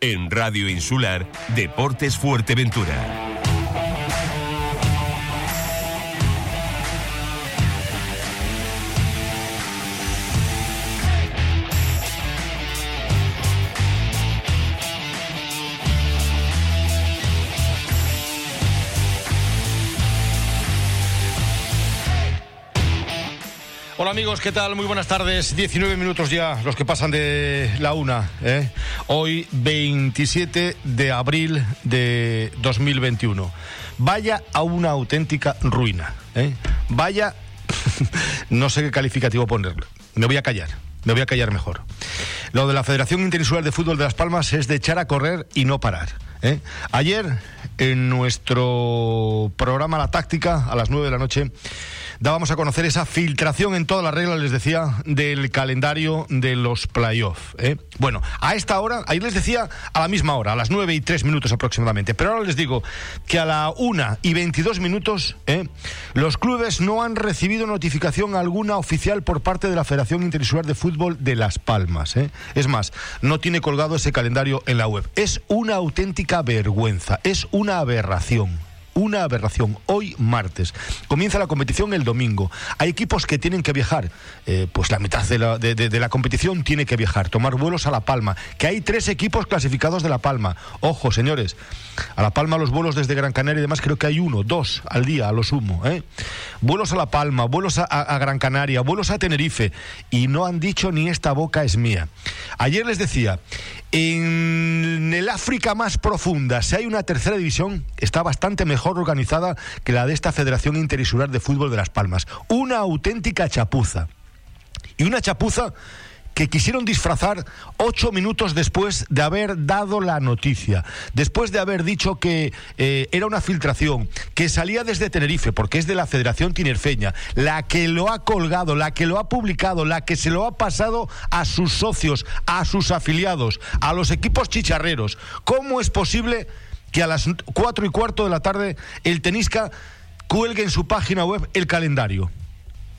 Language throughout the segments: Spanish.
En Radio Insular, Deportes Fuerteventura. Amigos, ¿qué tal? Muy buenas tardes. 19 minutos ya, los que pasan de la una. ¿eh? Hoy 27 de abril de 2021. Vaya a una auténtica ruina. ¿eh? Vaya, no sé qué calificativo ponerle. Me voy a callar. Me voy a callar mejor. Lo de la Federación Interinsular de Fútbol de Las Palmas es de echar a correr y no parar. ¿eh? Ayer, en nuestro programa La Táctica, a las 9 de la noche, dábamos a conocer esa filtración en todas las reglas, les decía, del calendario de los playoffs. ¿eh? Bueno, a esta hora, ahí les decía a la misma hora, a las 9 y 3 minutos aproximadamente, pero ahora les digo que a la 1 y 22 minutos ¿eh? los clubes no han recibido notificación alguna oficial por parte de la Federación Interinsular de Fútbol de Las Palmas. ¿eh? Es más, no tiene colgado ese calendario en la web. Es una auténtica vergüenza, es una aberración una aberración. Hoy martes comienza la competición el domingo. Hay equipos que tienen que viajar, eh, pues la mitad de la, de, la, competición tiene que viajar, tomar vuelos a La Palma, que hay tres equipos clasificados de La Palma. Ojo, señores, a La Palma los vuelos desde Gran Canaria y demás creo que hay uno, dos al día a lo sumo. ¿eh? Vuelos a La Palma, vuelos a Gran Canaria, vuelos a Tenerife y no han dicho ni esta boca es mía. Ayer les decía, en el África más profunda, si hay una tercera división, está bastante mejor organizada que la de esta Federación Interinsular de Fútbol de Las Palmas. Una auténtica chapuza. Y una chapuza que quisieron disfrazar ocho minutos después de haber dado la noticia, después de haber dicho que eh, era una filtración, que salía desde Tenerife, porque es de la Federación Tinerfeña, la que lo ha colgado, la que lo ha publicado, la que se lo ha pasado a sus socios, a sus afiliados, a los equipos chicharreros. ¿Cómo es posible que a las cuatro y cuarto de la tarde el Tenisca cuelgue en su página web el calendario?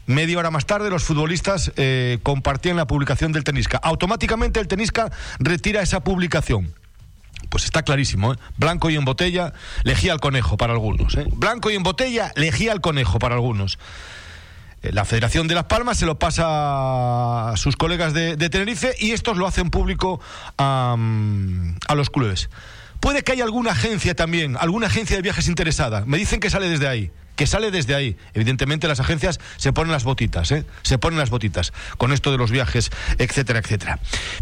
Media hora más tarde, los futbolistas eh, compartían la publicación del Tenisca. Automáticamente el Tenisca retira esa publicación. Pues está clarísimo, ¿eh? Blanco y en botella, lejía al conejo para algunos. ¿eh? Blanco y en botella, lejía al conejo para algunos. Eh, la Federación de Las Palmas se lo pasa a sus colegas de, Tenerife y estos lo hacen público a, a los clubes. Puede que haya alguna agencia también, alguna agencia de viajes interesada. Me dicen que sale desde ahí que sale desde ahí. Evidentemente las agencias se ponen las botitas, ¿eh? se ponen las botitas con esto de los viajes, etcétera, etcétera.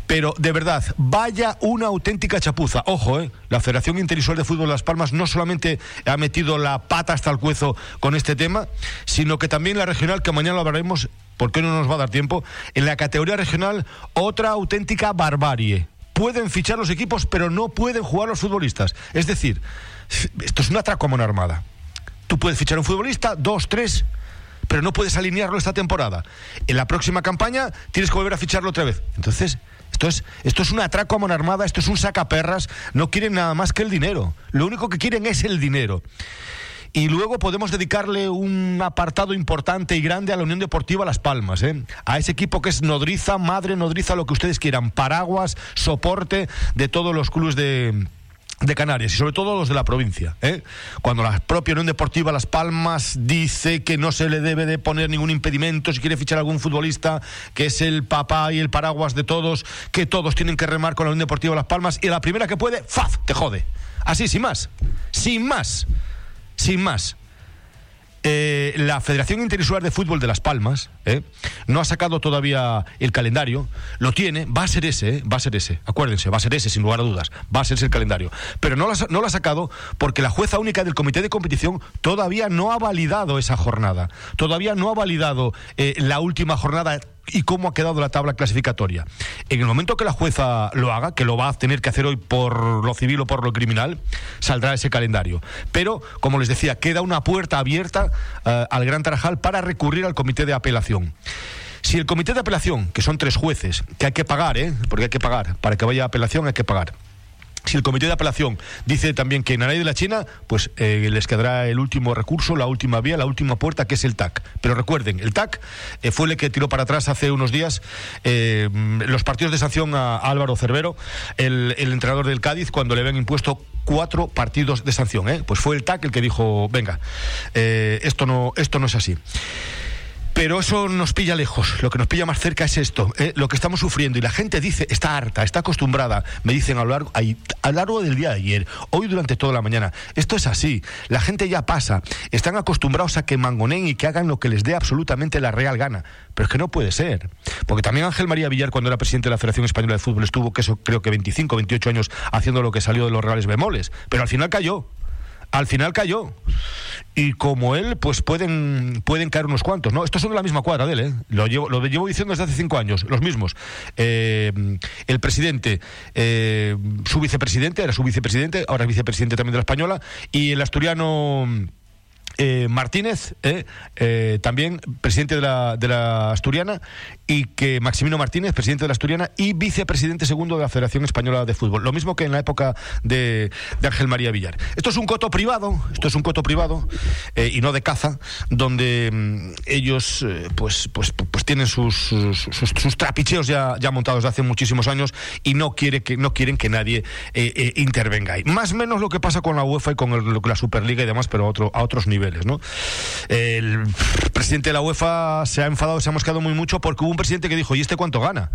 Pero de verdad, vaya una auténtica chapuza. Ojo, ¿eh? la Federación Interinsular de Fútbol de Las Palmas no solamente ha metido la pata hasta el cuezo con este tema, sino que también la regional, que mañana lo hablaremos, porque no nos va a dar tiempo, en la categoría regional, otra auténtica barbarie pueden fichar los equipos, pero no pueden jugar los futbolistas. Es decir, esto es una atraco a armada. Tú puedes fichar un futbolista, dos, tres, pero no puedes alinearlo esta temporada. En la próxima campaña tienes que volver a ficharlo otra vez. Entonces, esto es, esto es un atraco a mano armada, esto es un sacaperras. No quieren nada más que el dinero. Lo único que quieren es el dinero. Y luego podemos dedicarle un apartado importante y grande a la Unión Deportiva Las Palmas, ¿eh? a ese equipo que es nodriza, madre nodriza, lo que ustedes quieran, paraguas, soporte de todos los clubes de, de Canarias y sobre todo los de la provincia. ¿eh? Cuando la propia Unión Deportiva Las Palmas dice que no se le debe de poner ningún impedimento si quiere fichar algún futbolista, que es el papá y el paraguas de todos, que todos tienen que remar con la Unión Deportiva Las Palmas y la primera que puede, ¡faz! te jode. Así, sin más. Sin más. Sin más. Eh, la Federación Interinsular de Fútbol de Las Palmas eh, no ha sacado todavía el calendario, lo tiene, va a ser ese, eh, va a ser ese, acuérdense, va a ser ese sin lugar a dudas, va a ser ese el calendario, pero no lo ha sacado porque la jueza única del Comité de Competición todavía no ha validado esa jornada, todavía no ha validado la última jornada y cómo ha quedado la tabla clasificatoria. En el momento que la jueza lo haga, que lo va a tener que hacer hoy por lo civil o por lo criminal, saldrá ese calendario. Pero, como les decía, queda una puerta abierta eh, al Gran Tarajal para recurrir al comité de apelación. Si el comité de apelación, que son tres jueces, que hay que pagar, ¿eh? porque hay que pagar, para que vaya a apelación hay que pagar, Si el comité de apelación dice también que en la ley de la China, pues eh, les quedará el último recurso, la última vía, la última puerta, que es el TAC. Pero recuerden, el TAC eh, fue el que tiró para atrás hace unos días los partidos de sanción a, Álvaro Cervero, el, entrenador del Cádiz, cuando le habían impuesto cuatro partidos de sanción. Pues fue el TAC el que dijo, venga, esto, no, esto no es así. Pero eso nos pilla lejos. Lo que nos pilla más cerca es esto, ¿eh? lo que estamos sufriendo. Y la gente dice, está harta, está acostumbrada. Me dicen a lo, largo, a lo largo del día de ayer, hoy durante toda la mañana. Esto es así. La gente ya pasa. Están acostumbrados a que mangoneen y que hagan lo que les dé absolutamente la real gana. Pero es que no puede ser. Porque también Ángel María Villar, cuando era presidente de la Federación Española de Fútbol, estuvo, que eso creo que 25, 28 años haciendo lo que salió de los reales bemoles. Pero al final cayó al final cayó. Y como él, pues pueden, pueden caer unos cuantos, ¿no? Estos son de la misma cuadra de él, ¿eh? Lo llevo, lo llevo diciendo desde hace cinco años, los mismos. Eh, el presidente, eh, su vicepresidente, era su vicepresidente, ahora es vicepresidente también de la española, y el asturiano eh, Martínez, eh, eh, también presidente de la, de la Asturiana, y que Maximino Martínez, presidente de la Asturiana y vicepresidente segundo de la Federación Española de Fútbol. Lo mismo que en la época de, Ángel María Villar. Esto es un coto privado, esto es un coto privado y no de caza, donde mm, ellos pues, pues, pues tienen sus, sus, trapicheos ya, ya montados de hace muchísimos años y no, quiere que, no quieren que nadie intervenga ahí. Más o menos lo que pasa con la UEFA y con la Superliga y demás, pero a, otro, a otros niveles. ¿No? El presidente de la UEFA se ha enfadado, se ha mosqueado muy mucho porque hubo un presidente que dijo, ¿y este cuánto gana?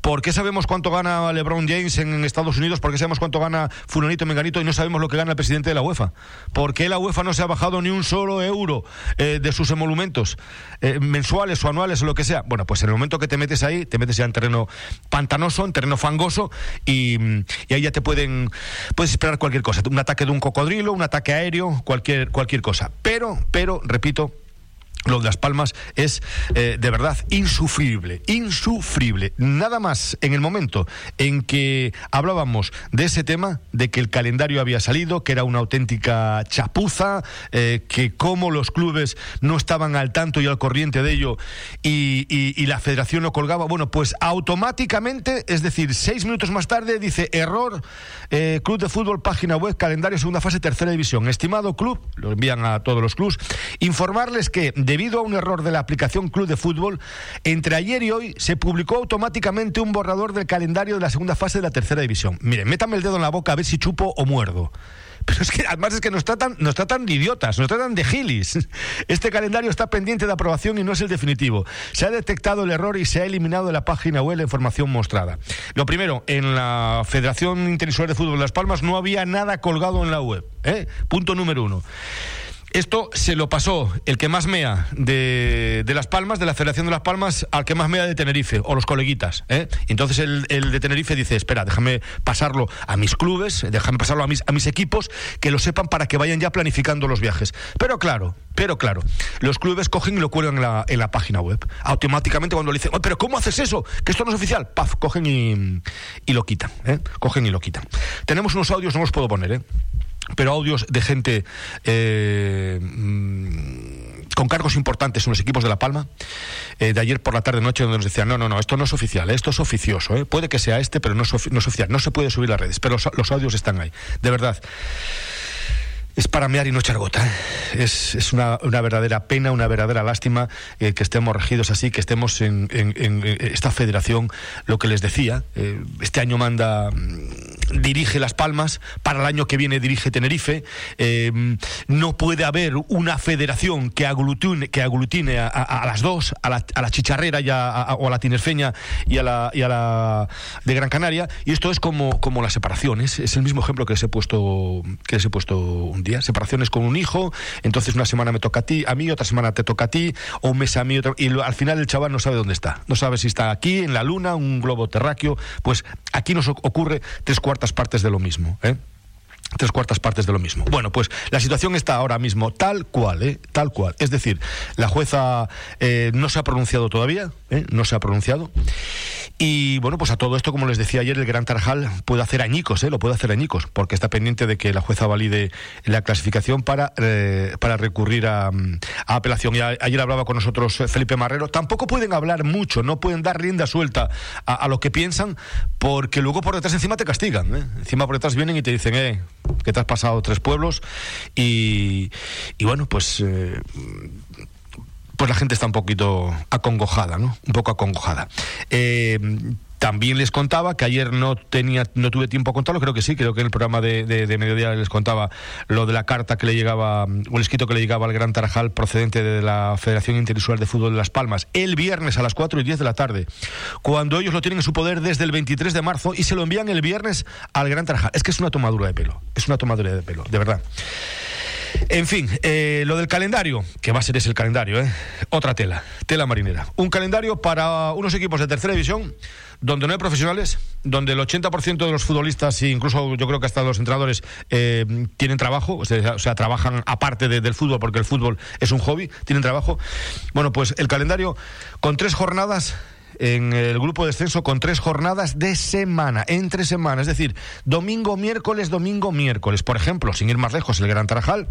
¿Por qué sabemos cuánto gana LeBron James en Estados Unidos? ¿Por qué sabemos cuánto gana Fulanito Menganito y no sabemos lo que gana el presidente de la UEFA? ¿Por qué la UEFA no se ha bajado ni un solo euro eh, de sus emolumentos eh, mensuales o anuales o lo que sea? Bueno, pues en el momento que te metes ahí, te metes ya en terreno pantanoso, en terreno fangoso y, ahí ya te pueden puedes esperar cualquier cosa, un ataque de un cocodrilo, un ataque aéreo, cualquier cualquier cosa. Pero, repito, lo de Las Palmas es eh, de verdad insufrible, insufrible. Nada más en el momento en que hablábamos de ese tema, de que el calendario había salido, que era una auténtica chapuza, eh, que como los clubes no estaban al tanto y al corriente de ello y, la federación no colgaba, bueno, pues automáticamente, es decir, seis minutos más tarde dice error, eh, Club de Fútbol, página web, calendario, segunda fase, tercera división. Estimado club, lo envían a todos los clubes, informarles que de debido a un error de la aplicación Club de Fútbol, entre ayer y hoy se publicó automáticamente un borrador del calendario de la segunda fase de la tercera división. Miren, métame el dedo en la boca a ver si chupo o muerdo. Pero es que además es que nos tratan, nos tratan de idiotas, nos tratan de gilis. Este calendario está pendiente de aprobación y no es el definitivo. Se ha detectado el error y se ha eliminado de la página web la información mostrada. Lo primero, en la Federación Interinsular de Fútbol de Las Palmas no había nada colgado en la web. ¿eh? Punto número uno. Esto se lo pasó el que más mea de, Las Palmas, de la Federación de Las Palmas, al que más mea de Tenerife, o los coleguitas. ¿eh? Entonces el, de Tenerife dice, espera, déjame pasarlo a mis clubes, déjame pasarlo a mis, a mis equipos, que lo sepan para que vayan ya planificando los viajes. Pero claro, pero claro, los clubes cogen y lo cuelgan en la, página web. Automáticamente cuando le dicen, pero ¿cómo haces eso? Que esto no es oficial. Paf, cogen y, y lo quitan. ¿eh? Cogen y lo quitan. Tenemos unos audios, no los puedo poner, ¿eh? Pero audios de gente eh, mm, con cargos importantes en los equipos de La Palma, eh, de ayer por la tarde noche, donde nos decían, no, no, no, esto no es oficial, esto es oficioso, ¿eh? puede que sea este, pero no es, oficial, no se puede subir las redes, pero los audios están ahí, de verdad es para mear y no echar gota. ¿eh? Es, es una, una, verdadera pena, una verdadera lástima eh, que estemos regidos así, que estemos en, esta federación. Lo que les decía, eh, este año manda, mm, dirige Las Palmas, para el año que viene dirige Tenerife. no puede haber una federación que aglutine, que aglutine a, las dos, a la, a la chicharrera y a, o a la tinerfeña y a la, y a la de Gran Canaria. Y esto es como, como las separaciones. Es el mismo ejemplo que les he puesto, que he puesto separaciones con un hijo, entonces una semana me toca a ti, a mí, otra semana te toca a ti, o un mes a mí, y al final el chaval no sabe dónde está, no sabe si está aquí, en la luna, un globo terráqueo, pues aquí nos ocurre tres cuartas partes de lo mismo. ¿eh? Tres cuartas partes de lo mismo. Bueno, pues la situación está ahora mismo tal cual, ¿eh? tal cual. Es decir, la jueza eh, no se ha pronunciado todavía, ¿eh? no se ha pronunciado. Y bueno, pues a todo esto, como les decía ayer, el Gran Tarjal puede hacer añicos, ¿eh? lo puede hacer añicos, porque está pendiente de que la jueza valide la clasificación para, eh, para recurrir a, apelación. Y ayer hablaba con nosotros Felipe Marrero. Tampoco pueden hablar mucho, no pueden dar rienda suelta a, a lo que piensan, porque luego por detrás encima te castigan. ¿eh? Encima por detrás vienen y te dicen, eh, que te has pasado tres pueblos y, y bueno, pues... Eh, pues la gente está un poquito acongojada, ¿no? Un poco acongojada. Eh, también les contaba que ayer no tenía, no tuve tiempo a contarlo, creo que sí, creo que en el programa de, mediodía les contaba lo de la carta que le llegaba, o el escrito que le llegaba al Gran Tarajal procedente de la Federación Interinsular de Fútbol de Las Palmas, el viernes a las 4 y 10 de la tarde, cuando ellos lo tienen en su poder desde el 23 de marzo y se lo envían el viernes al Gran Tarajal. Es que es una tomadura de pelo, es una tomadura de pelo, de verdad. En fin, eh, lo del calendario, que va a ser ese el calendario, ¿eh? otra tela, tela marinera. Un calendario para unos equipos de tercera división donde no hay profesionales, donde el 80% de los futbolistas, e incluso yo creo que hasta los entrenadores, eh, tienen trabajo, o sea, trabajan aparte del fútbol, porque el fútbol es un hobby, tienen trabajo. Bueno, pues el calendario con tres jornadas en el grupo de descenso con tres jornadas de semana, entre semana, es decir, domingo, miércoles, domingo, miércoles. Por ejemplo, sin ir más lejos, el Gran Tarajal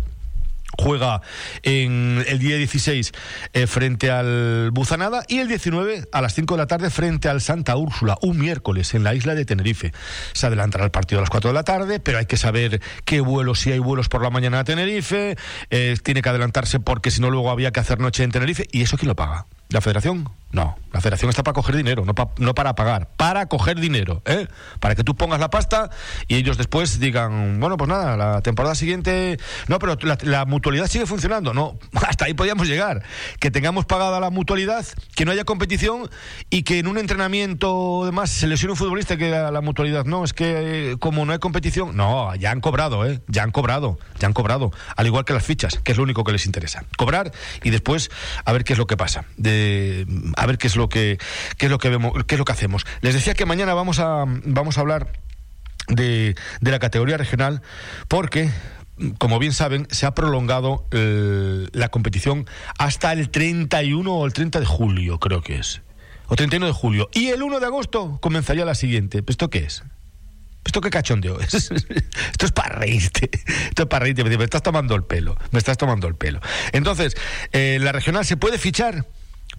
juega en el día 16 eh, frente al Buzanada y el 19 a las 5 de la tarde frente al Santa Úrsula, un miércoles en la isla de Tenerife. Se adelantará el partido a las 4 de la tarde, pero hay que saber qué vuelos, si hay vuelos por la mañana a Tenerife, eh, tiene que adelantarse porque si no luego había que hacer noche en Tenerife y eso quién lo paga. ¿La federación? No, la federación está para coger dinero, no, no para pagar, para coger dinero, ¿eh? Para que tú pongas la pasta y ellos después digan, bueno, pues nada, la temporada siguiente... No, pero la, mutualidad sigue funcionando, no, hasta ahí podíamos llegar. Que tengamos pagada la mutualidad, que no haya competición y que en un entrenamiento, además, se lesione un futbolista que la, la mutualidad, no, es que eh, como no hay competición, no, ya han cobrado, ¿eh? Ya han cobrado, ya han cobrado, al igual que las fichas, que es lo único que les interesa. Cobrar y después a ver qué es lo que pasa. De, a ver qué es lo que qué es lo que vemos, qué es lo que hacemos. Les decía que mañana vamos a vamos a hablar de, de la categoría regional porque como bien saben, se ha prolongado eh, la competición hasta el 31 o el 30 de julio, creo que es. O 31 de julio. Y el 1 de agosto comenzaría la siguiente. ¿Esto qué es? ¿Esto qué cachondeo es? Esto es para reírte. Esto es para reírte. Me estás tomando el pelo. Me estás tomando el pelo. Entonces, eh, ¿la regional se puede fichar?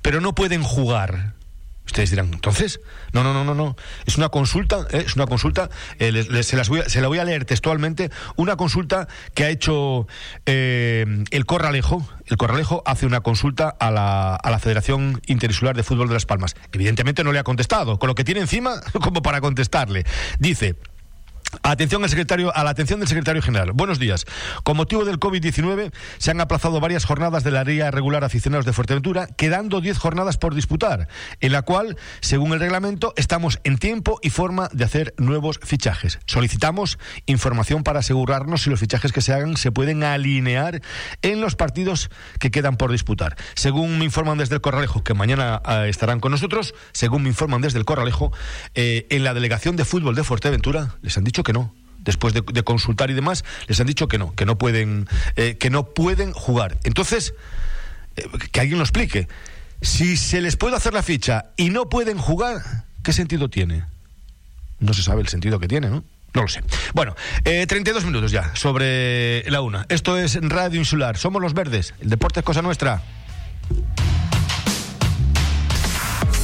Pero no pueden jugar. Ustedes dirán, entonces, no, no, no, no, no. Es una consulta, ¿eh? es una consulta, eh, se, las voy a, se, la voy a leer textualmente, una consulta que ha hecho eh, el Corralejo. El Corralejo hace una consulta a la, a la Federación Interinsular de Fútbol de Las Palmas. Evidentemente no le ha contestado, con lo que tiene encima como para contestarle. Dice, Atención al secretario, a la atención del secretario general. Buenos días. Con motivo del COVID-19 se han aplazado varias jornadas de la Ría Regular Aficionados de Fuerteventura, quedando 10 jornadas por disputar, en la cual, según el reglamento, estamos en tiempo y forma de hacer nuevos fichajes. Solicitamos información para asegurarnos si los fichajes que se hagan se pueden alinear en los partidos que quedan por disputar. Según me informan desde el Corralejo, que mañana eh, estarán con nosotros, según me informan desde el Corralejo, eh, en la delegación de fútbol de Fuerteventura les han dicho que no. Después de, consultar y demás, les han dicho que no, que no pueden, eh, que no pueden jugar. Entonces, eh, que alguien lo explique. Si se les puede hacer la ficha y no pueden jugar, ¿qué sentido tiene? No se sabe el sentido que tiene, ¿no? No lo sé. Bueno, eh, 32 minutos ya sobre la una. Esto es Radio Insular. Somos los verdes. El deporte es cosa nuestra.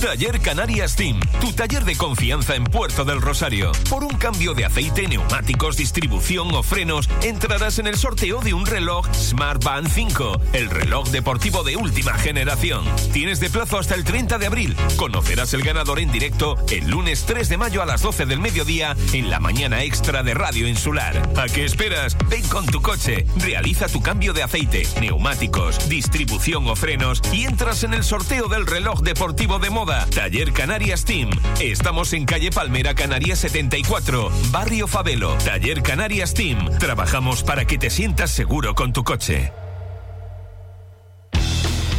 Taller Canarias Team, tu taller de confianza en Puerto del Rosario. Por un cambio de aceite, neumáticos, distribución o frenos, entrarás en el sorteo de un reloj Smart Band 5, el reloj deportivo de última generación. Tienes de plazo hasta el 30 de abril. Conocerás el ganador en directo el lunes 3 de mayo a las 12 del mediodía en la mañana extra de Radio Insular. ¿A qué esperas? Ven con tu coche, realiza tu cambio de aceite, neumáticos, distribución o frenos y entras en el sorteo del reloj deportivo de moda Taller Canarias Team. Estamos en calle Palmera Canarias 74, Barrio Fabelo. Taller Canarias Team. Trabajamos para que te sientas seguro con tu coche.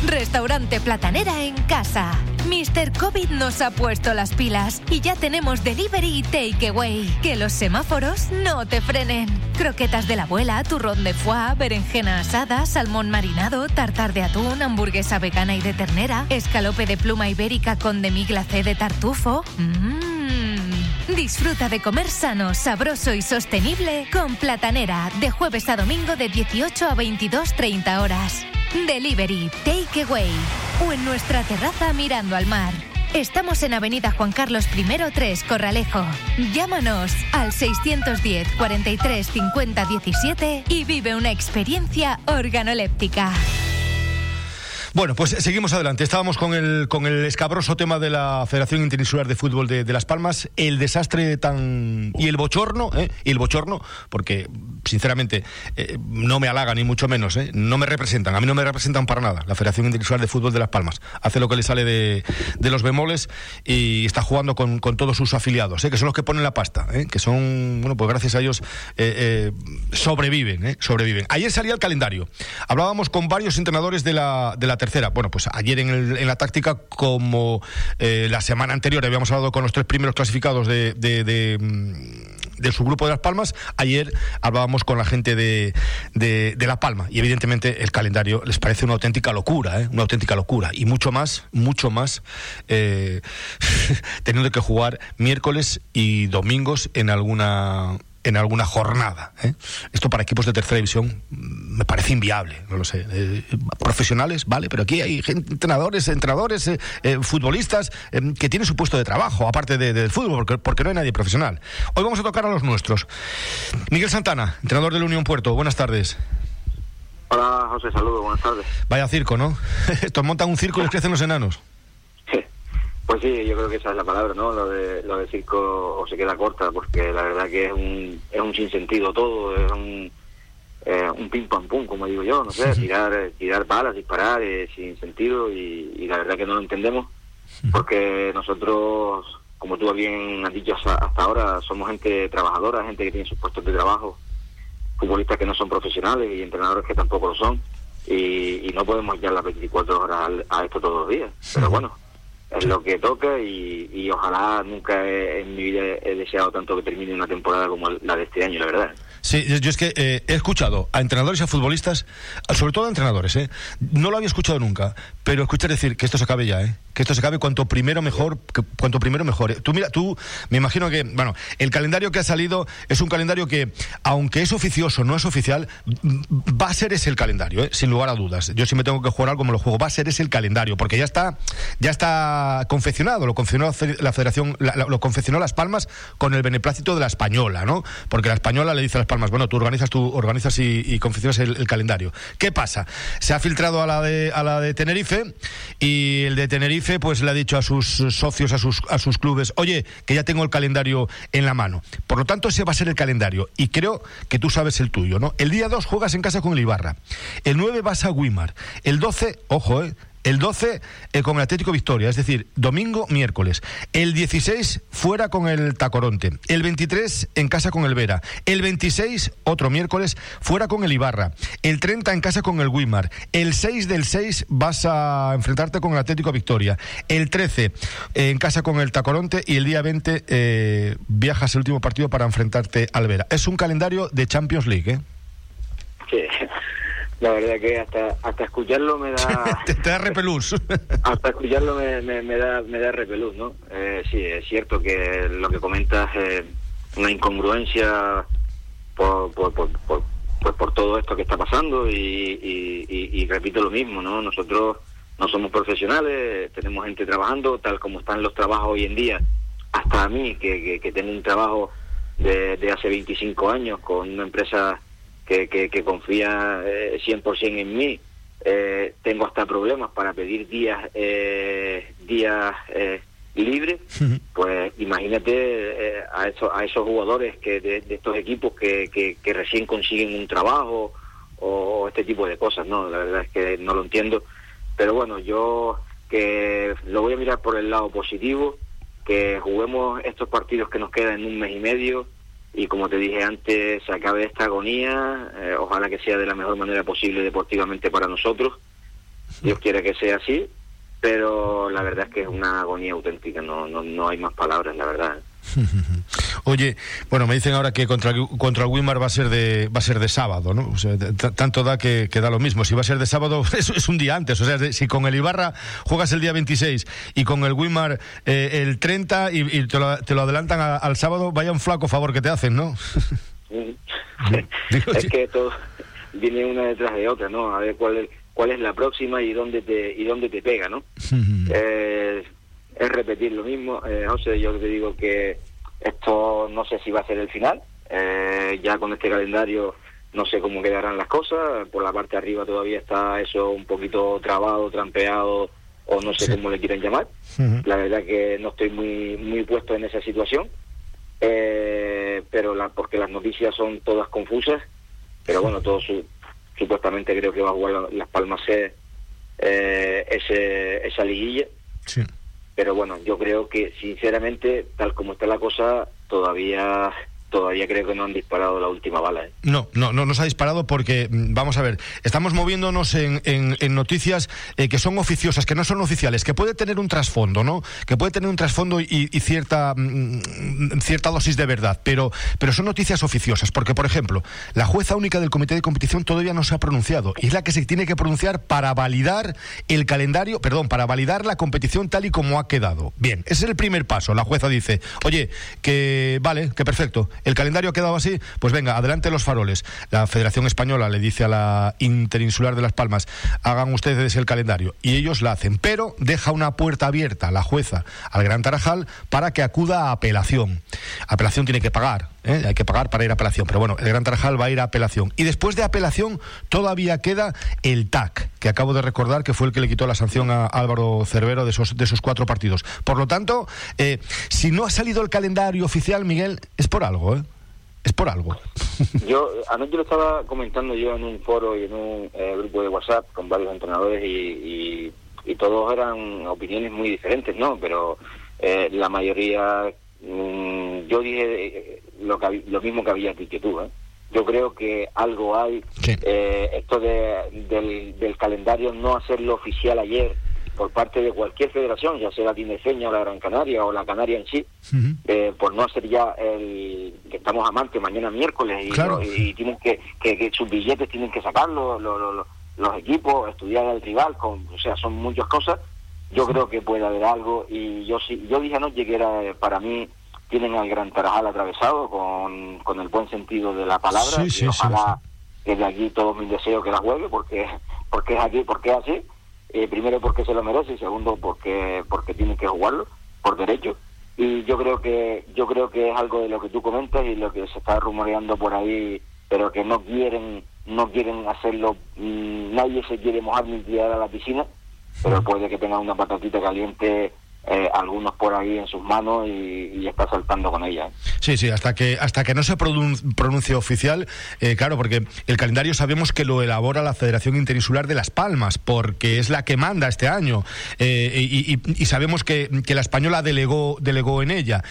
Restaurante Platanera en casa. Mr. COVID nos ha puesto las pilas y ya tenemos delivery y takeaway. Que los semáforos no te frenen. Croquetas de la abuela, turrón de foie, berenjena asada, salmón marinado, tartar de atún, hamburguesa vegana y de ternera, escalope de pluma ibérica con demi glacé de tartufo. Mmm. Disfruta de comer sano, sabroso y sostenible con Platanera de jueves a domingo de 18 a 22.30 horas. Delivery, Takeaway o en nuestra terraza mirando al mar. Estamos en Avenida Juan Carlos I 3, Corralejo. Llámanos al 610 43 50 17 y vive una experiencia organoléptica. Bueno, pues seguimos adelante. Estábamos con el, con el escabroso tema de la Federación Interinsular de Fútbol de, Las Palmas, el desastre tan. y el bochorno, ¿eh? y el bochorno, porque sinceramente eh, no me halagan ni mucho menos, ¿eh? no me representan, a mí no me representan para nada la Federación Interinsular de Fútbol de Las Palmas. Hace lo que le sale de, de los bemoles y está jugando con, con todos sus afiliados, ¿eh? que son los que ponen la pasta, ¿eh? que son, bueno, pues gracias a ellos eh, sobreviven, ¿eh? sobreviven. Ayer salía el calendario. Hablábamos con varios entrenadores de la, de la tercera. Bueno, pues ayer en, la táctica, como eh, la semana anterior habíamos hablado con los tres primeros clasificados de, de, mm, su grupo de Las Palmas, ayer hablábamos con la gente de, de, La Palma y evidentemente el calendario les parece una auténtica locura, ¿eh? una auténtica locura y mucho más, mucho más eh, teniendo que jugar miércoles y domingos en alguna en alguna jornada. ¿eh? Esto para equipos de tercera división mm, me parece inviable, no lo sé. Eh, profesionales, vale, pero aquí hay entrenadores, entrenadores, eh, futbolistas que tienen su puesto de trabajo, aparte del fútbol, porque, porque, no hay nadie profesional. Hoy vamos a tocar a los nuestros. Miguel Santana, entrenador del Unión Puerto, buenas tardes. Hola José, saludos, buenas tardes. Vaya circo, ¿no? Estos montan un circo y les crecen los enanos. Pues sí, yo creo que esa es la palabra, ¿no? Lo de, lo de circo o se queda corta, porque la verdad que es un, es un sinsentido todo, es un, eh, un pim pam pum, como digo yo, no sé, tirar, tirar balas, disparar eh, sin sentido y, la verdad que no lo entendemos, porque nosotros, como tú bien has dicho hasta, ahora, somos gente trabajadora, gente que tiene sus puestos de trabajo, futbolistas que no son profesionales y entrenadores que tampoco lo son, y, no podemos ya las 24 horas a, esto todos los días, pero bueno es lo que toca y, ojalá nunca en mi vida he deseado tanto que termine una temporada como la de este año, la verdad. Sí, yo es que eh, he escuchado a entrenadores y a futbolistas, sobre todo a entrenadores, ¿eh? no lo había escuchado nunca, pero escuchar decir que esto se acabe ya, ¿eh? que esto se acabe cuanto primero mejor, cuanto primero mejor. Tú mira, tú me imagino que, bueno, el calendario que ha salido es un calendario que, aunque es oficioso, no es oficial, va a ser ese el calendario, ¿eh? sin lugar a dudas. Yo si me tengo que jugar algo me lo juego, va a ser ese el calendario, porque ya está, ya está confeccionado, lo confeccionó la Federación, lo confeccionó Las Palmas con el beneplácito de la española, ¿no? Porque la española le dice a Las Palmas, bueno, tú organizas, tú organizas y, y confeccionas el, calendario. ¿Qué pasa? Se ha filtrado a la de a la de Tenerife y el de Tenerife pues le ha dicho a sus socios, a sus a sus clubes, oye, que ya tengo el calendario en la mano. Por lo tanto, ese va a ser el calendario y creo que tú sabes el tuyo, ¿no? El día 2 juegas en casa con el Ibarra. El 9 vas a Wimar. El 12, ojo, eh, el 12 eh, con el Atlético Victoria, es decir, domingo, miércoles. El 16 fuera con el Tacoronte. El 23 en casa con el Vera. El 26, otro miércoles, fuera con el Ibarra. El 30 en casa con el Wimar. El 6 del 6 vas a enfrentarte con el Atlético Victoria. El 13 eh, en casa con el Tacoronte y el día 20 eh, viajas el último partido para enfrentarte al Vera. Es un calendario de Champions League, ¿eh? Sí la verdad que hasta hasta escucharlo me da te, da repelús. Hasta escucharlo me, me, da me da repelús no eh, sí es cierto que lo que comentas es una incongruencia por por, por, por, pues por todo esto que está pasando y, y, repito lo mismo no nosotros no somos profesionales tenemos gente trabajando tal como están los trabajos hoy en día. Hasta a mí que, que, tengo un trabajo de, de hace 25 años con una empresa que, que, confía eh, 100% en mí. Eh, tengo hasta problemas para pedir días eh, días eh, libres, pues imagínate eh, a, esos, a esos jugadores que de, estos equipos que, que, recién consiguen un trabajo o, este tipo de cosas, ¿no? La verdad es que no lo entiendo. Pero bueno, yo que lo voy a mirar por el lado positivo, que juguemos estos partidos que nos quedan en un mes y medio, y como te dije antes, se acabe esta agonía, eh, ojalá que sea de la mejor manera posible deportivamente para nosotros Dios quiere que sea así, pero la verdad es que es una agonía auténtica, no, no, no hay más palabras, la verdad. Oye, bueno, me dicen ahora que contra, contra el Wimar va a ser de va a ser de sábado, ¿no? O sea, tanto da que, da lo mismo. Si va a ser de sábado, eso es un día antes. O sea, si con el Ibarra juegas el día 26 y con el Wimar eh, el 30 y, te, lo, adelantan al sábado, vaya un flaco favor que te hacen, ¿no? es que todo viene una detrás de otra, ¿no? A ver cuál es, cuál es la próxima y dónde te y dónde te pega, ¿no? eh, es repetir lo mismo. Eh, José, yo te digo que esto no sé si va a ser el final. Eh, ya con este calendario no sé cómo quedarán las cosas. Por la parte de arriba todavía está eso un poquito trabado, trampeado o no sé cómo le quieren llamar. La verdad que no estoy muy muy puesto en esa situación. Eh, pero la, porque las noticias son todas confusas. Pero bueno, todo supuestamente creo que va a jugar Las Palmas eh, ese, esa liguilla. Sí pero bueno, yo creo que sinceramente, tal como está la cosa, todavía todavía creo que no han disparado la última bala. ¿eh? No, no, no nos ha disparado porque, mm, vamos a ver, estamos moviéndonos en, en, noticias eh, que son oficiosas, que no son oficiales, que puede tener un trasfondo, ¿no? Que puede tener un trasfondo y, cierta, mm, mm, cierta dosis de verdad, pero, pero son noticias oficiosas, porque, por ejemplo, la jueza única del Comité de Competición todavía no se ha pronunciado y es la que se tiene que pronunciar para validar el calendario, perdón, para validar la competición tal y como ha quedado. Bien, ese es el primer paso. La jueza dice, oye, que vale, que perfecto, el calendario ha quedado así, pues venga, adelante los faroles. La Federación Española le dice a la Interinsular de Las Palmas, hagan ustedes el calendario. Y ellos la hacen, pero deja una puerta abierta la jueza al Gran Tarajal para que acuda a apelación. Apelación tiene que pagar, ¿eh? hay que pagar para ir a apelación, pero bueno, el Gran Tarajal va a ir a apelación. Y después de apelación todavía queda el TAC, que acabo de recordar que fue el que le quitó la sanción a Álvaro Cervero de esos, de esos cuatro partidos. Por lo tanto, eh, si no ha salido el calendario oficial, Miguel, es por algo, ¿eh? es por algo. Yo anoche lo estaba comentando yo en un foro y en un eh, grupo de WhatsApp con varios entrenadores y, y, todos eran opiniones muy diferentes, ¿no? Pero la mayoría, mm, yo dije lo, que, lo mismo que había aquí que tú, ¿eh? Yo creo que algo hay, esto de, del, del calendario no hacerlo oficial ayer, por parte de cualquier federación, ya sea la tinerfeña o la Gran Canaria o la Canaria en sí, eh, por no hacer ya el que estamos amantes mañana miércoles y, tienen que, que, sus billetes tienen que sacarlo los equipos, estudiar al rival, con, o sea, son muchas cosas. Yo creo que puede haber algo y yo sí, yo dije anoche que era para mí tienen al Gran Tarajal atravesado con, con el buen sentido de la palabra y ojalá que de aquí todos mis deseos que la juegue porque porque es aquí, porque es así. Eh, primero porque se lo merece y segundo porque porque tiene que jugarlo por derecho. Y yo creo que yo creo que es algo de lo que tú comentas y lo que se está rumoreando por ahí pero que no quieren no quieren hacerlo mm, nadie se quiere mojar ni tirar a la piscina pero puede que tenga una patatita caliente eh, algunos por ahí en sus manos y, está saltando con ella. Sí, sí, hasta que hasta que no se pronuncie oficial, eh, claro, porque el calendario sabemos que lo elabora la Federación Interinsular de Las Palmas, porque es la que manda este año eh, y, sabemos que, que, la española delegó delegó en ella,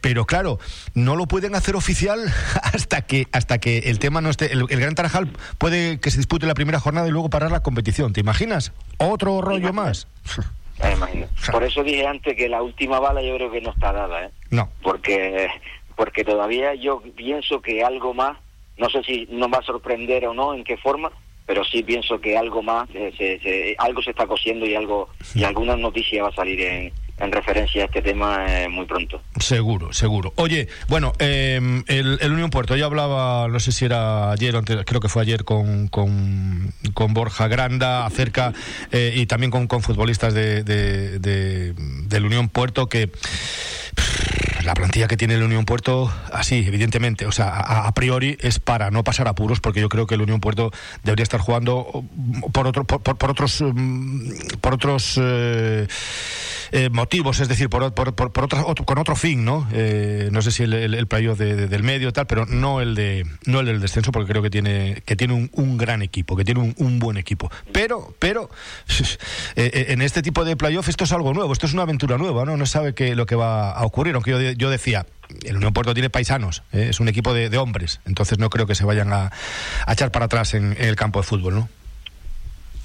pero claro, no lo pueden hacer oficial hasta que hasta que el tema no esté. El, Gran Tarajal puede que se dispute la primera jornada y luego parar la competición. ¿Te imaginas? Otro rollo más. Por eso dije antes que la última bala yo creo que no está dada, ¿eh? No. Porque, porque todavía yo pienso que algo más, no sé si nos va a sorprender o no, en qué forma, pero sí pienso que algo más, eh, se, algo se está cosiendo y algo y alguna noticia va a salir en, en referencia a este tema eh, muy pronto. Seguro, seguro. Oye, bueno, em, el, Unión Puerto, ya hablaba, no sé si era ayer o antes, creo que fue ayer con, con, Borja Granda acerca, eh, y también con, con futbolistas de, de, del Unión Puerto, que la plantilla que tiene el Unión Puerto, así, evidentemente, o sea, a, priori es para no pasar apuros, porque yo creo que el Unión Puerto debería estar jugando por otro, por, por, otros, por otros eh, eh, motivos, es decir, por, por otro, con otro fin, ¿no? Eh, no sé si el, playoff del medio tal, pero no el de no el del descenso, porque creo que tiene que tiene un, gran equipo, que tiene un, buen equipo. Pero, pero en este tipo de playoff esto es algo nuevo, esto es una aventura nueva, ¿no? No sabe qué lo que va a ocurrir, aunque yo yo decía, el Unión Puerto tiene paisanos, ¿eh? es un equipo de, hombres, entonces no creo que se vayan a, echar para atrás en, el campo de fútbol, ¿no?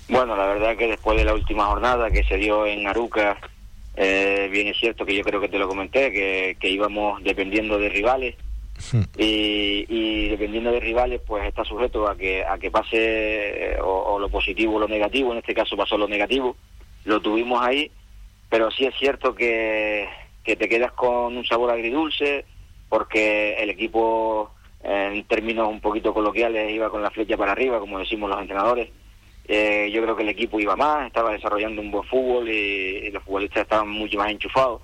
Bueno, la verdad que después de la última jornada que se dio en Aruca, eh, bien es cierto que yo creo que te lo comenté, que, que íbamos dependiendo de rivales y, y, dependiendo de rivales pues está sujeto a que a que pase eh, o, lo positivo o lo negativo, en este caso pasó lo negativo, lo tuvimos ahí, pero sí es cierto que, que te quedas con un sabor agridulce porque el equipo en términos un poquito coloquiales iba con la flecha para arriba, como decimos los entrenadores, eh, yo creo que el equipo iba más, estaba desarrollando un buen fútbol y, los futbolistas estaban mucho más enchufados.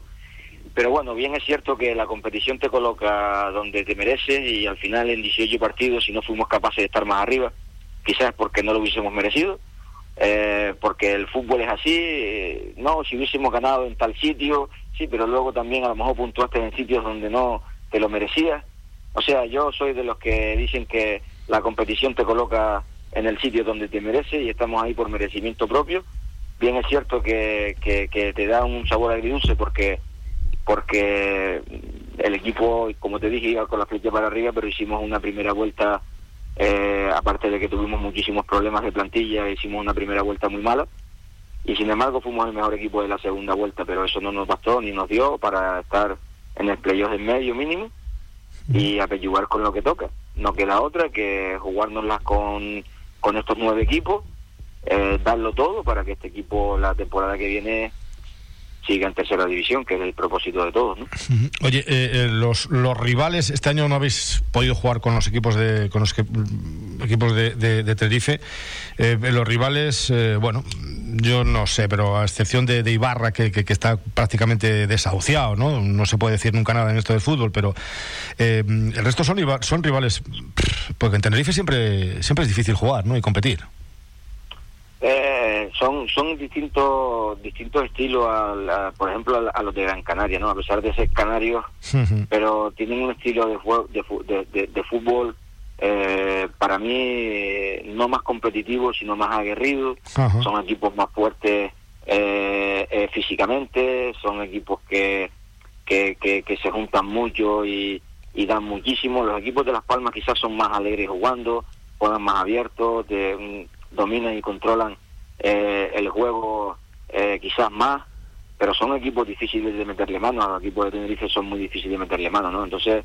Pero bueno, bien es cierto que la competición te coloca donde te mereces y al final en 18 partidos, si no fuimos capaces de estar más arriba, quizás porque no lo hubiésemos merecido, eh, porque el fútbol es así, eh, no, si hubiésemos ganado en tal sitio, sí, pero luego también a lo mejor puntuaste en sitios donde no te lo merecías. O sea, yo soy de los que dicen que la competición te coloca en el sitio donde te merece y estamos ahí por merecimiento propio. Bien es cierto que, que, te da un sabor agridulce porque porque el equipo, como te dije, iba con la flecha para arriba, pero hicimos una primera vuelta, eh, aparte de que tuvimos muchísimos problemas de plantilla, hicimos una primera vuelta muy mala. Y sin embargo fuimos el mejor equipo de la segunda vuelta, pero eso no nos bastó ni nos dio para estar en el playoff en medio mínimo y apellugar con lo que toca. No queda otra que jugárnoslas con con estos nueve equipos, eh, darlo todo para que este equipo la temporada que viene siga en tercera división, que es el propósito de todos. ¿no? Oye, eh, eh, los, los rivales, este año no habéis podido jugar con los equipos de con los que, equipos de, de, Tenerife. los rivales, bueno, yo no sé, pero a excepción de, Ibarra, que, que, está prácticamente desahuciado, ¿no? No se puede decir nunca nada en esto del fútbol, pero el resto son, son rivales, porque en Tenerife siempre, siempre es difícil jugar, ¿no? Y competir. Eh, son son distintos distintos estilos, por ejemplo, a, los de Gran Canaria, ¿no? A pesar de ser canarios, pero tienen un estilo de, de, de, fútbol eh, para mí no más competitivo, sino más aguerrido. Son equipos más fuertes eh, eh, físicamente, son equipos que, que, que, se juntan mucho y, y dan muchísimo. Los equipos de Las Palmas quizás son más alegres jugando, juegan más abiertos, de, dominan y controlan eh, el juego eh, quizás más, pero son equipos difíciles de meterle mano, los equipos de Tenerife son muy difíciles de meterle mano, ¿no? Entonces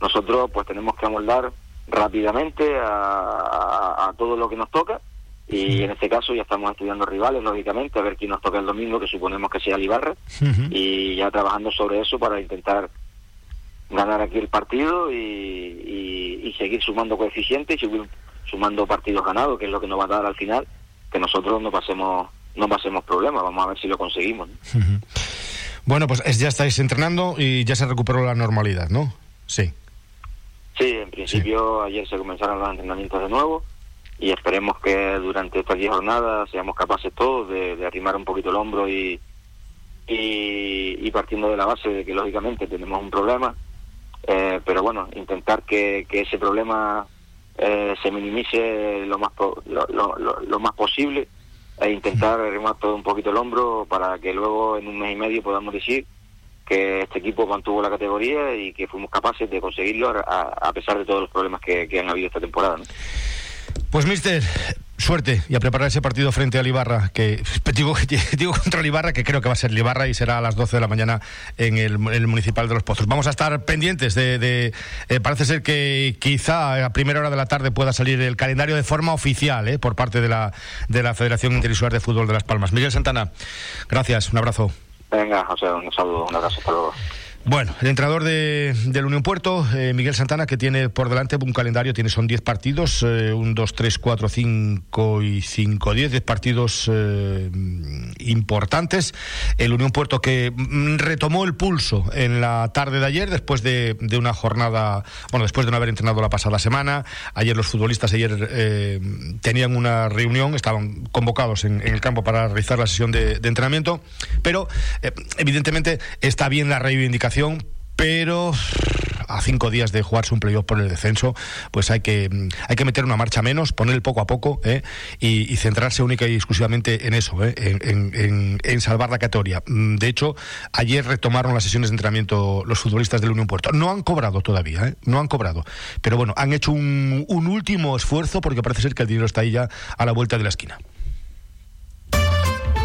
nosotros pues tenemos que amoldar rápidamente a, todo lo que nos toca y en este caso ya estamos estudiando rivales, lógicamente, a ver quién nos toca el domingo, que suponemos que sea el Ibarra, y ya trabajando sobre eso para intentar ganar aquí el partido y, y seguir sumando coeficientes y seguir sumando partidos ganados, que es lo que nos va a dar al final, que nosotros no pasemos no pasemos problemas. Vamos a ver si lo conseguimos. Bueno, pues ya estáis entrenando y ya se recuperó la normalidad, ¿no? Sí. Sí, en principio ayer se comenzaron los entrenamientos de nuevo y esperemos que durante estas 10 jornadas seamos capaces todos de, arrimar un poquito el hombro y, y, partiendo de la base de que lógicamente tenemos un problema, eh, pero bueno, intentar que, que ese problema eh, se minimice lo más lo, lo, más posible e intentar remar todo un poquito el hombro para que luego en un mes y medio podamos decir que este equipo mantuvo la categoría y que fuimos capaces de conseguirlo a, pesar de todos los problemas que, han habido esta temporada. Pues, mister, Suerte y a preparar ese partido frente a Libarra, que digo, contra Libarra, que creo que va a ser Libarra y será a las 12 de la mañana en el, Municipal de los Pozos. Vamos a estar pendientes de. Eh, parece ser que quizá a primera hora de la tarde pueda salir el calendario de forma oficial eh, por parte de la, de la Federación Interinsular de Fútbol de Las Palmas. Miguel Santana, gracias, un abrazo. Venga, José, un saludo, un abrazo, hasta luego. Bueno, el entrenador de, del Unión Puerto, eh, Miguel Santana, que tiene por delante un calendario, tiene son 10 partidos, eh, un 2, 3, 4, 5 y 5, 10, 10 partidos eh, importantes. El Unión Puerto que mm, retomó el pulso en la tarde de ayer, después de, de, una jornada, bueno, después de no haber entrenado la pasada semana. Ayer los futbolistas ayer tenían una reunión, estaban convocados en, el campo para realizar la sesión de entrenamiento, pero evidentemente está bien la reivindicación pero a cinco días de jugarse un playoff por el descenso, pues hay que, hay que meter una marcha menos, poner poco a poco ¿eh? y, centrarse única y exclusivamente en eso, ¿eh? en, salvar la categoría. Mm, de hecho, ayer retomaron las sesiones de entrenamiento los futbolistas del Unión Puerto. No han cobrado todavía, ¿eh? no han cobrado, pero bueno, han hecho un, un último esfuerzo porque parece ser que el dinero está ahí ya a la vuelta de la esquina.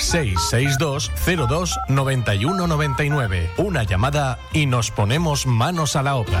662 02 9199. Una llamada y nos ponemos manos a la obra.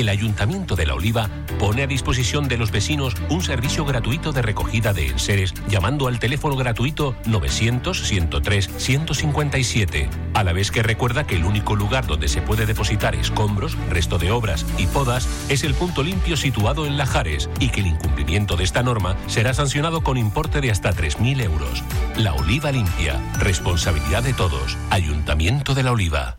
el Ayuntamiento de La Oliva pone a disposición de los vecinos un servicio gratuito de recogida de enseres llamando al teléfono gratuito 900-103-157, a la vez que recuerda que el único lugar donde se puede depositar escombros, resto de obras y podas es el punto limpio situado en Lajares y que el incumplimiento de esta norma será sancionado con importe de hasta 3.000 euros. La Oliva Limpia, responsabilidad de todos. Ayuntamiento de La Oliva.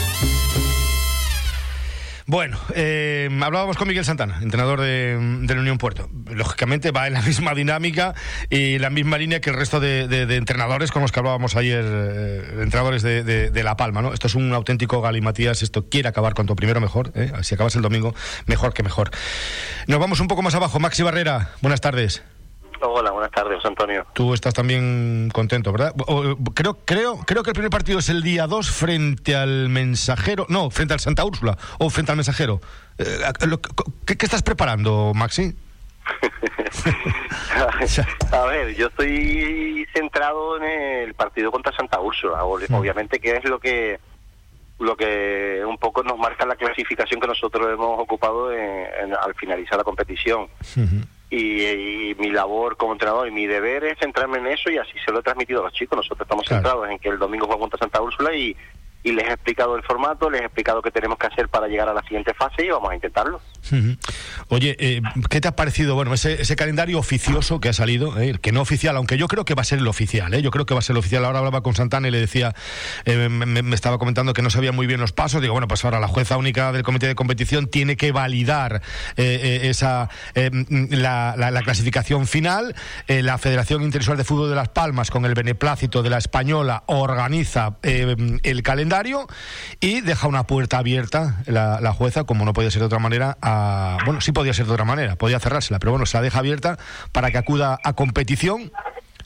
Bueno, eh, hablábamos con Miguel Santana, entrenador de, la Unión Puerto. Lógicamente va en la misma dinámica y la misma línea que el resto de, entrenadores con los que hablábamos ayer, eh, entrenadores de, La Palma. ¿no? Esto es un auténtico galimatías, esto quiere acabar cuanto primero mejor. ¿eh? Si acabas el domingo, mejor que mejor. Nos vamos un poco más abajo. Maxi Barrera, buenas tardes. Hola, buenas tardes, Antonio. Tú estás también contento, ¿verdad? Creo, creo, creo que el primer partido es el día 2 frente al mensajero, no, frente al Santa Úrsula o frente al mensajero. Eh, ¿Qué, estás preparando, Maxi? a ver, yo estoy centrado en el partido contra Santa Úrsula, obviamente que es lo que lo que un poco nos marca la clasificación que nosotros hemos ocupado al finalizar la competición y, mi labor como entrenador y mi deber es centrarme en eso y así se lo he transmitido a los chicos. Nosotros estamos centrados en que el domingo jugamos contra Santa Úrsula y, y les he explicado el formato, les he explicado qué tenemos que hacer para llegar a la siguiente fase y vamos a intentarlo. Oye, eh, ¿qué te ha parecido bueno ese, calendario oficioso que ha salido, eh, que no oficial, aunque yo creo que va a ser el oficial, eh, yo creo que va a ser el oficial. Ahora hablaba con Santana y le decía, eh, me, estaba comentando que no sabía muy bien los pasos. Digo, bueno, pues ahora la jueza única del comité de competición tiene que validar esa la, la, clasificación final. la Federación Internacional de Fútbol de Las Palmas, con el beneplácito de la española, organiza el calendario y deja una puerta abierta la, jueza, como no puede ser de otra manera, a bueno, sí podía ser de otra manera, podía cerrársela, pero bueno, se la deja abierta para que acuda a competición,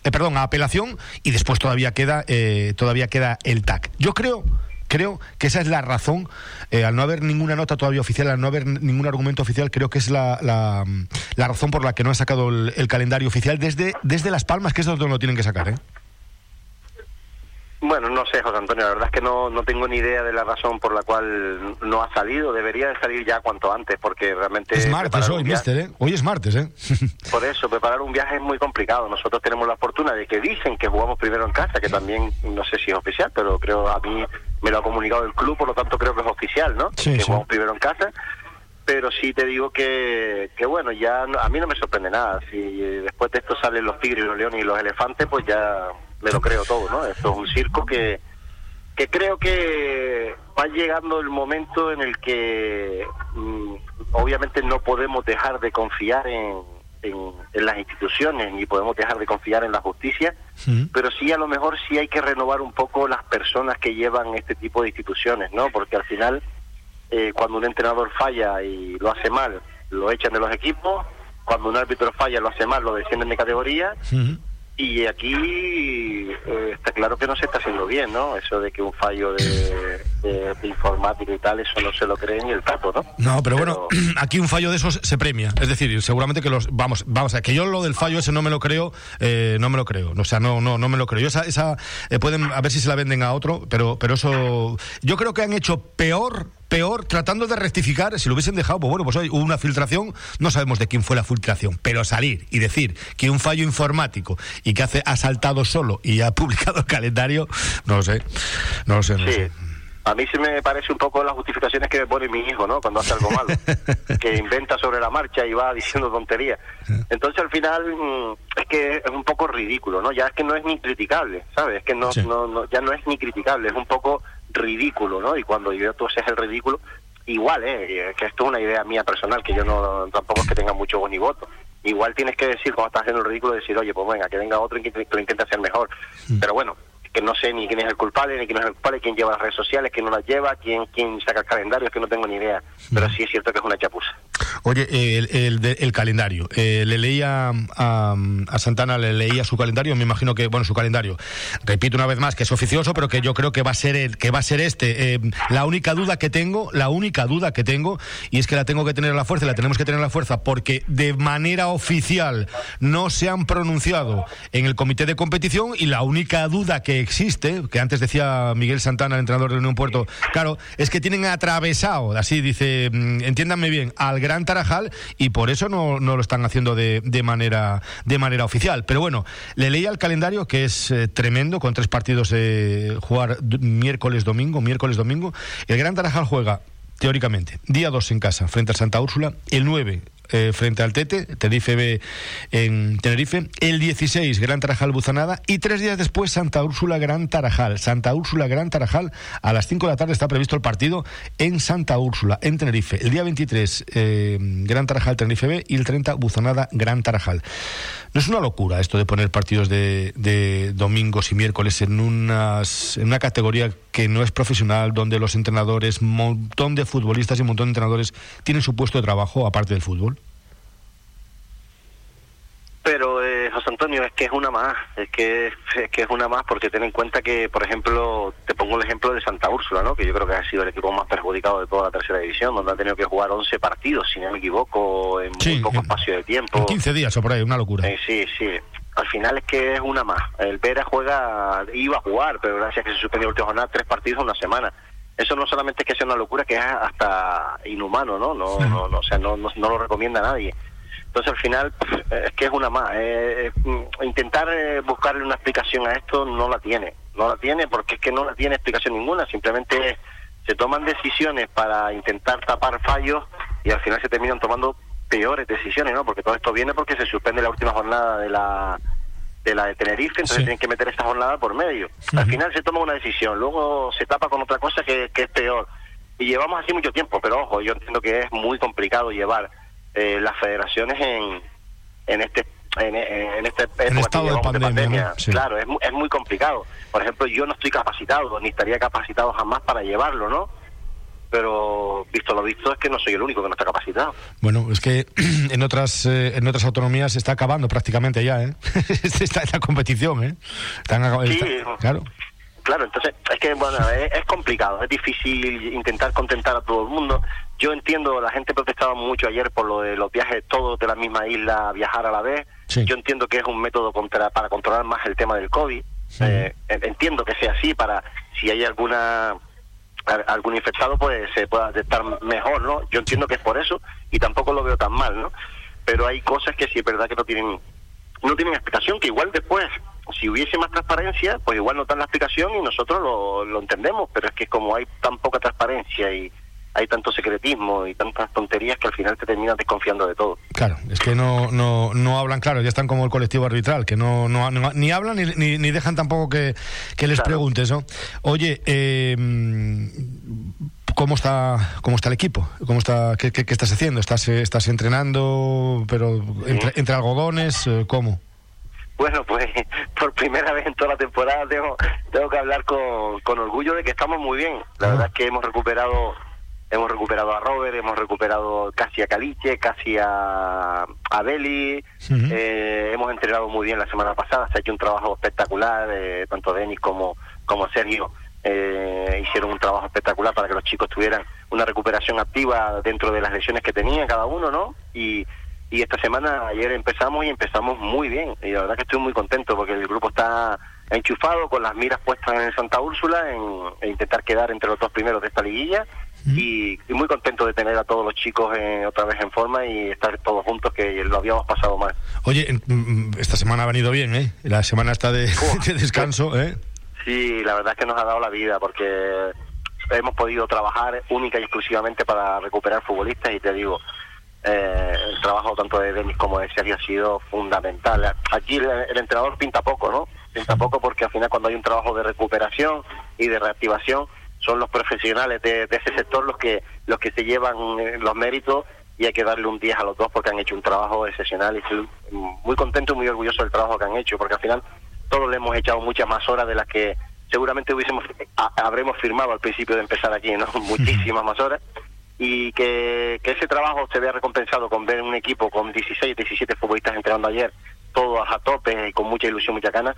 eh, perdón, a apelación y después todavía queda, eh, todavía queda el TAC. Yo creo creo que esa es la razón, eh, al no haber ninguna nota todavía oficial, al no haber ningún argumento oficial, creo que es la, la, razón por la que no han sacado el, el, calendario oficial desde, desde Las Palmas, que es donde lo tienen que sacar. ¿eh? Bueno, no sé, José Antonio, la verdad es que no, no tengo ni idea de la razón por la cual no ha salido. Debería de salir ya cuanto antes, porque realmente... Es martes hoy, mister, ¿eh? Hoy es martes, ¿eh? por eso, preparar un viaje es muy complicado. Nosotros tenemos la fortuna de que dicen que jugamos primero en casa, que también no sé si es oficial, pero creo a mí me lo ha comunicado el club, por lo tanto creo que es oficial, ¿no? que jugamos primero en casa pero sí te digo que, que bueno, ya a mí no me sorprende nada. Si después de esto salen los tigres, los leones y los elefantes, pues ya me lo creo todo, ¿no? Esto es un circo que, que creo que va llegando el momento en el que mm, obviamente no podemos dejar de confiar en, en, las instituciones ni podemos dejar de confiar en la justicia, pero sí a lo mejor sí hay que renovar un poco las personas que llevan este tipo de instituciones, ¿no? Porque al final eh, cuando un entrenador falla y lo hace mal, lo echan de los equipos, cuando un árbitro falla, lo hace mal, lo descienden de categoría, y aquí eh, está claro que no se está haciendo bien, ¿no? Eso de que un fallo de, de, informática y tal, eso no se lo cree ni el tapo, ¿no? No, pero, bueno, aquí un fallo de esos se premia. Es decir, seguramente que los. Vamos, vamos a que yo lo del fallo ese no me lo creo, eh, no me lo creo. O sea, no, no, no me lo creo. Yo esa, esa eh, pueden a ver si se la venden a otro, pero, pero eso. Yo creo que han hecho peor peor tratando de rectificar. Si lo hubiesen dejado, pues bueno, pues hoy hubo una filtración, no sabemos de quién fue la filtración, pero salir y decir que un fallo informático y que hace, ha saltado solo y ha publicado el calendario, no lo sé, no lo sé. No sé. A mí sí me parece un poco las justificaciones que me pone mi hijo, ¿no? Cuando hace algo malo, que inventa sobre la marcha y va diciendo tonterías. Entonces al final mm, es que es un poco ridículo, ¿no? Ya es que no es ni criticable, ¿sabes? Es que no, no, ya no es ni criticable, es un poco ridículo, ¿no? Y cuando yo tú haces el ridículo, igual, ¿eh? Que esto es una idea mía personal, que yo no tampoco es que tenga mucho ni voto. Igual tienes que decir, cuando estás haciendo el ridículo, decir, oye, pues venga, que venga otro y que, lo intente hacer mejor. Pero bueno, que no sé ni quién es el culpable, ni quién es el culpable, quién lleva las redes sociales, quién no las lleva, quién, quién saca el calendario, es que no tengo ni idea. Pero sí es cierto que es una chapuza. Oye, el, el, calendario. Eh, le leía a, a, Santana, le leía su calendario, me imagino que, bueno, su calendario. Repito una vez más que es oficioso, pero que yo creo que va a ser el, que va a ser este. Eh, la única duda que tengo, la única duda que tengo, y es que la tengo que tener a la fuerza, y la tenemos que tener a la fuerza, porque de manera oficial no se han pronunciado en el comité de competición, y la única duda que existe, que antes decía Miguel Santana, el entrenador de Unión Puerto, claro, es que tienen atravesado, así dice, mm, entiéndanme bien, al Gran Tarajal y por eso no, no lo están haciendo de, de, manera, de manera oficial. Pero bueno, le leía el calendario que es eh, tremendo, con tres partidos jugar miércoles, domingo, miércoles, domingo. El Gran Tarajal juega teóricamente, día 2 en casa, frente al Santa Úrsula, el 9 eh, frente al Tete, Tenerife B en Tenerife, el 16 Gran Tarajal Buzanada y tres días después Santa Úrsula Gran Tarajal. Santa Úrsula Gran Tarajal, a las 5 de la tarde está previsto el partido en Santa Úrsula, en Tenerife. El día 23 eh, Gran Tarajal Tenerife B y el 30 Buzanada Gran Tarajal. No es una locura esto de poner partidos de, domingos y miércoles en, unas, en una categoría que no es profesional, donde los entrenadores, montón de futbolistas y un montón de entrenadores tienen su puesto de trabajo aparte del fútbol. Pero, eh, José Antonio, es que es una más, es que, es que es una más porque ten en cuenta que, por ejemplo, te pongo el ejemplo de Santa Úrsula, ¿no? que yo creo que ha sido el equipo más perjudicado de toda la tercera división, donde ha tenido que jugar 11 partidos, si no me equivoco, en muy poco espacio de tiempo. En 15 días o por ahí, una locura. Eh, sí, sí. Al final es que es una más. El Vera juega, iba a jugar, pero gracias a que se suspendió la última jornada, tres partidos en una semana eso no solamente es que sea una locura, que es hasta inhumano, ¿no? No, no, no o sea, no, no, lo recomienda a nadie. Entonces al final es que es una más. Eh, mm, intentar eh, buscarle una explicación a esto no la tiene. No la tiene porque es que no la tiene explicación ninguna. Simplemente se toman decisiones para intentar tapar fallos y al final se terminan tomando peores decisiones, ¿no? Porque todo esto viene porque se suspende la última jornada de la de la de Tenerife, entonces tienen que meter esta jornada por medio. Al final se toma una decisión, luego se tapa con otra cosa que, que es peor. Y llevamos así mucho tiempo, pero ojo, yo entiendo que es muy complicado llevar eh, las federaciones en, en este en, este estado de pandemia, claro es, es muy complicado por ejemplo yo no estoy capacitado ni estaría capacitado jamás para llevarlo no pero visto lo visto es que no soy el único que no está capacitado. Bueno, es que en otras eh, en otras autonomías se está acabando prácticamente ya, ¿eh? está esta competición, ¿eh? sí, claro. Claro, entonces es que bueno, es, complicado, es difícil intentar contentar a todo el mundo. Yo entiendo, la gente protestaba mucho ayer por lo de los viajes todos de la misma isla a viajar a la vez. Yo entiendo que es un método contra, para controlar más el tema del COVID. Eh, entiendo que sea así para si hay alguna algún infectado pues se pueda detectar mejor, ¿no? Yo entiendo que es por eso y tampoco lo veo tan mal, ¿no? Pero hay cosas que sí es verdad que no tienen no tienen explicación, que igual después, si hubiese más transparencia, pues igual no dan la explicación y nosotros lo, lo entendemos, pero es que como hay tan poca transparencia y, hay tanto secretismo y tantas tonterías que al final te terminas desconfiando de todo. Claro, es que no, no, no hablan claro, ya están como el colectivo arbitral, que no, no, ni hablan ni, ni, dejan tampoco que, que les preguntes, ¿no? Oye, eh, ¿Cómo está, cómo está el equipo? ¿Cómo está, qué, qué, estás haciendo? ¿Estás, estás entrenando, pero entre, entre algodones? Eh, ¿Cómo? Bueno, pues por primera vez en toda la temporada tengo, tengo que hablar con, con orgullo de que estamos muy bien. La verdad es que hemos recuperado hemos recuperado a Robert, hemos recuperado casi a Caliche, casi a, a Beli, eh, hemos entrenado muy bien la semana pasada, se ha hecho un trabajo espectacular, eh, tanto Denis como, como Sergio eh, hicieron un trabajo espectacular para que los chicos tuvieran una recuperación activa dentro de las lesiones que tenían cada uno, ¿no? Y, y esta semana, ayer empezamos y empezamos muy bien. Y la verdad que estoy muy contento porque el grupo está enchufado con las miras puestas en Santa Úrsula en, intentar quedar entre los dos primeros de esta liguilla. Y, muy contento de tener a todos los chicos otra vez en forma y estar todos juntos que lo habíamos pasado mal. Oye, esta semana ha venido bien, ¿eh? La semana está de, de descanso, ¿eh? Sí, la verdad es que nos ha dado la vida porque hemos podido trabajar única y exclusivamente para recuperar futbolistas y te digo, eh, el trabajo tanto de Denis como de Sergio ha sido fundamental. Aquí el, entrenador pinta poco, ¿no? Pinta poco porque al final cuando hay un trabajo de recuperación y de reactivación son los profesionales de, ese sector los que los que se llevan eh, los méritos y hay que darle un 10 a los dos porque han hecho un trabajo excepcional y estoy muy contento y muy orgulloso del trabajo que han hecho porque al final todos le hemos echado muchas más horas de las que seguramente hubiésemos habremos firmado al principio de empezar aquí, ¿no? Muchísimas más horas y que, ese trabajo se vea recompensado con ver un equipo con 16, 17 futbolistas entrenando ayer, todos a tope y con mucha ilusión, mucha gana.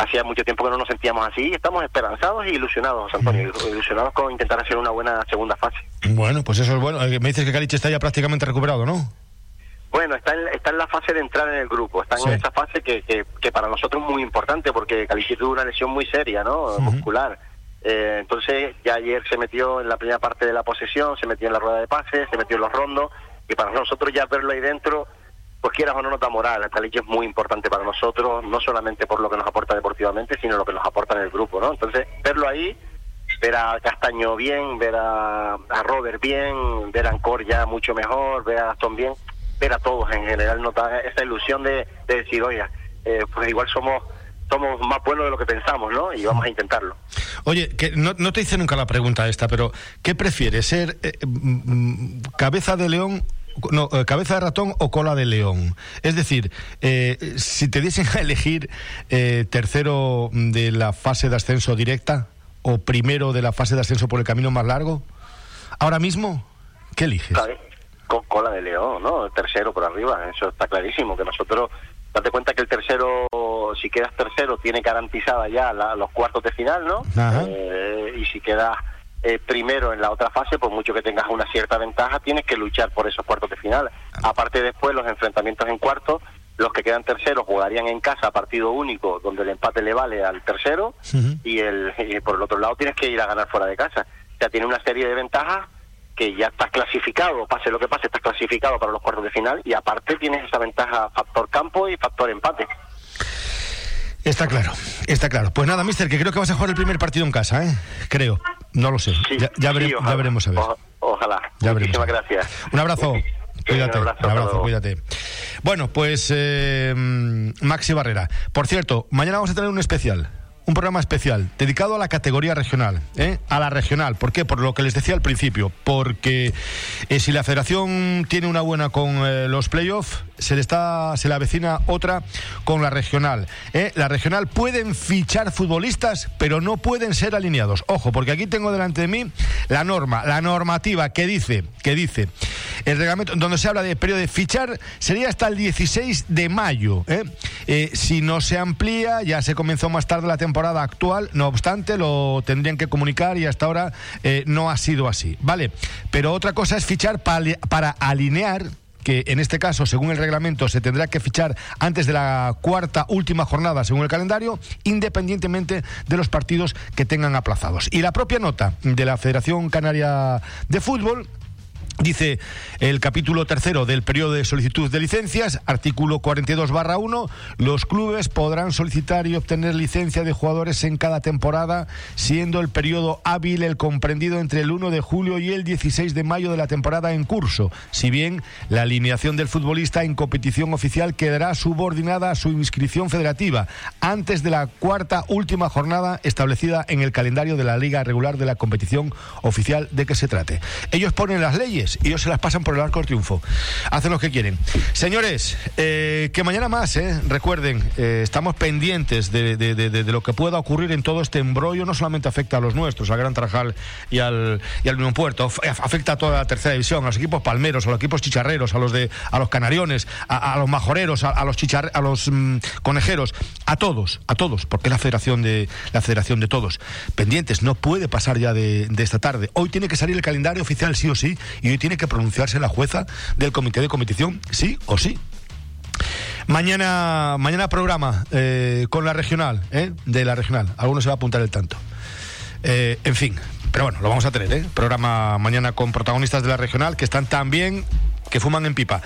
Hacía mucho tiempo que no nos sentíamos así y estamos esperanzados y ilusionados, Antonio, ilusionados con intentar hacer una buena segunda fase. Bueno, pues eso es bueno. Eh, me dices que Caliche está ya prácticamente recuperado, ¿no? Bueno, está en, está en la fase de entrar en el grupo, está en esa fase que, que, para nosotros es muy importante porque Caliche tuvo una lesión muy seria, ¿no? Muscular. Eh, entonces ya ayer se metió en la primera parte de la posesión, se metió en la rueda de pases, se metió en los rondos y para nosotros ya verlo ahí dentro, pues quieras o no nota moral, Caliche es muy importante para nosotros, no solamente por lo que nos aporta deportivamente, sino lo que nos aporta en el grupo, ¿no? Entonces verlo ahí ver a Castaño bien, ver a, Robert bien, ver a Ancor ya mucho mejor, ver a Gastón bien, ver a todos en general, notar esa ilusión de, decir, oye, eh, pues igual somos somos más buenos de lo que pensamos, ¿no? Y vamos a intentarlo. Oye, que no, te hice nunca la pregunta esta, pero ¿qué prefieres, ser eh, mm, mm, cabeza de león no, eh, cabeza de ratón o cola de león. Es decir, si te diesen a elegir tercero de la fase de ascenso directa o primero de la fase de ascenso por el camino más largo, ahora mismo, ¿qué eliges? con cola de león, ¿no? tercero por arriba, eso está clarísimo, que nosotros, date cuenta que el tercero, si quedas tercero, tiene garantizada ya los cuartos de final, ¿no? Eh, y si quedas eh, primero en la otra fase, por mucho que tengas una cierta ventaja, tienes que luchar por esos cuartos de final. Aparte después, los enfrentamientos en cuartos, los que quedan terceros jugarían en casa partido único, donde el empate le vale al tercero, y, el, y por el otro lado tienes que ir a ganar fuera de casa. O sea, tiene una serie de ventajas que ya estás clasificado, pase lo que pase, estás clasificado para los cuartos de final y aparte tienes esa ventaja factor campo y factor empate. Está claro, está claro. Pues nada, mister, que creo que vas a jugar el primer partido en casa, ¿eh? Creo, no lo sé. ya, veremos a ver. ojalá. Muchísimas gracias. Un abrazo. Cuídate, un abrazo, cuídate. Bueno, pues eh, Maxi Barrera. Por cierto, mañana vamos a tener un especial un programa especial dedicado a la categoría regional, ¿eh? a la regional. ¿Por qué? Por lo que les decía al principio, porque eh, si la federación tiene una buena con eh, los playoffs, se le está, se le avecina otra con la regional. La regional pueden fichar futbolistas, pero no pueden ser alineados. Ojo, porque aquí tengo delante de mí la norma, la normativa que dice, que dice, el reglamento donde se habla de periodo de fichar sería hasta el 16 de mayo. si no se amplía, ya se comenzó más tarde la temporada actual, no obstante, lo tendrían que comunicar y hasta ahora eh, no ha sido así. Vale, pero otra cosa es fichar para alinear que en este caso, según el reglamento, se tendrá que fichar antes de la cuarta última jornada, según el calendario, independientemente de los partidos que tengan aplazados. Y la propia nota de la Federación Canaria de Fútbol Dice el capítulo tercero del periodo de solicitud de licencias, artículo 42 barra 1, los clubes podrán solicitar y obtener licencia de jugadores en cada temporada, siendo el periodo hábil el comprendido entre el 1 de julio y el 16 de mayo de la temporada en curso, si bien la alineación del futbolista en competición oficial quedará subordinada a su inscripción federativa, antes de la cuarta última jornada establecida en el calendario de la liga regular de la competición oficial de que se trate. Ellos ponen las leyes y ellos se las pasan por el arco del triunfo. Hacen lo que quieren. Señores, eh, que mañana más, eh, recuerden, eh, estamos pendientes de, lo que pueda ocurrir en todo este embrollo. No solamente afecta a los nuestros, al Gran Trajal y al, y al Unión Puerto, afecta a toda la tercera división, a los equipos palmeros, a los equipos chicharreros, a los de a los canariones, a, los majoreros, a, los chicharre, a los mm, conejeros, a todos, a todos, porque es la federación de la federación de todos. Pendientes, no puede pasar ya de, esta tarde. Hoy tiene que salir el calendario oficial sí o sí, y tiene que pronunciarse la jueza del comité de competición, sí o sí. Mañana, mañana programa eh, con la regional, ¿eh? de la regional. Alguno se va a apuntar el tanto. Eh, en fin, pero bueno, lo vamos a tener, ¿eh? Programa mañana con protagonistas de la regional que están tan bien que fuman en pipa.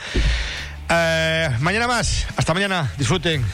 mañana más. Hasta mañana. Disfruten.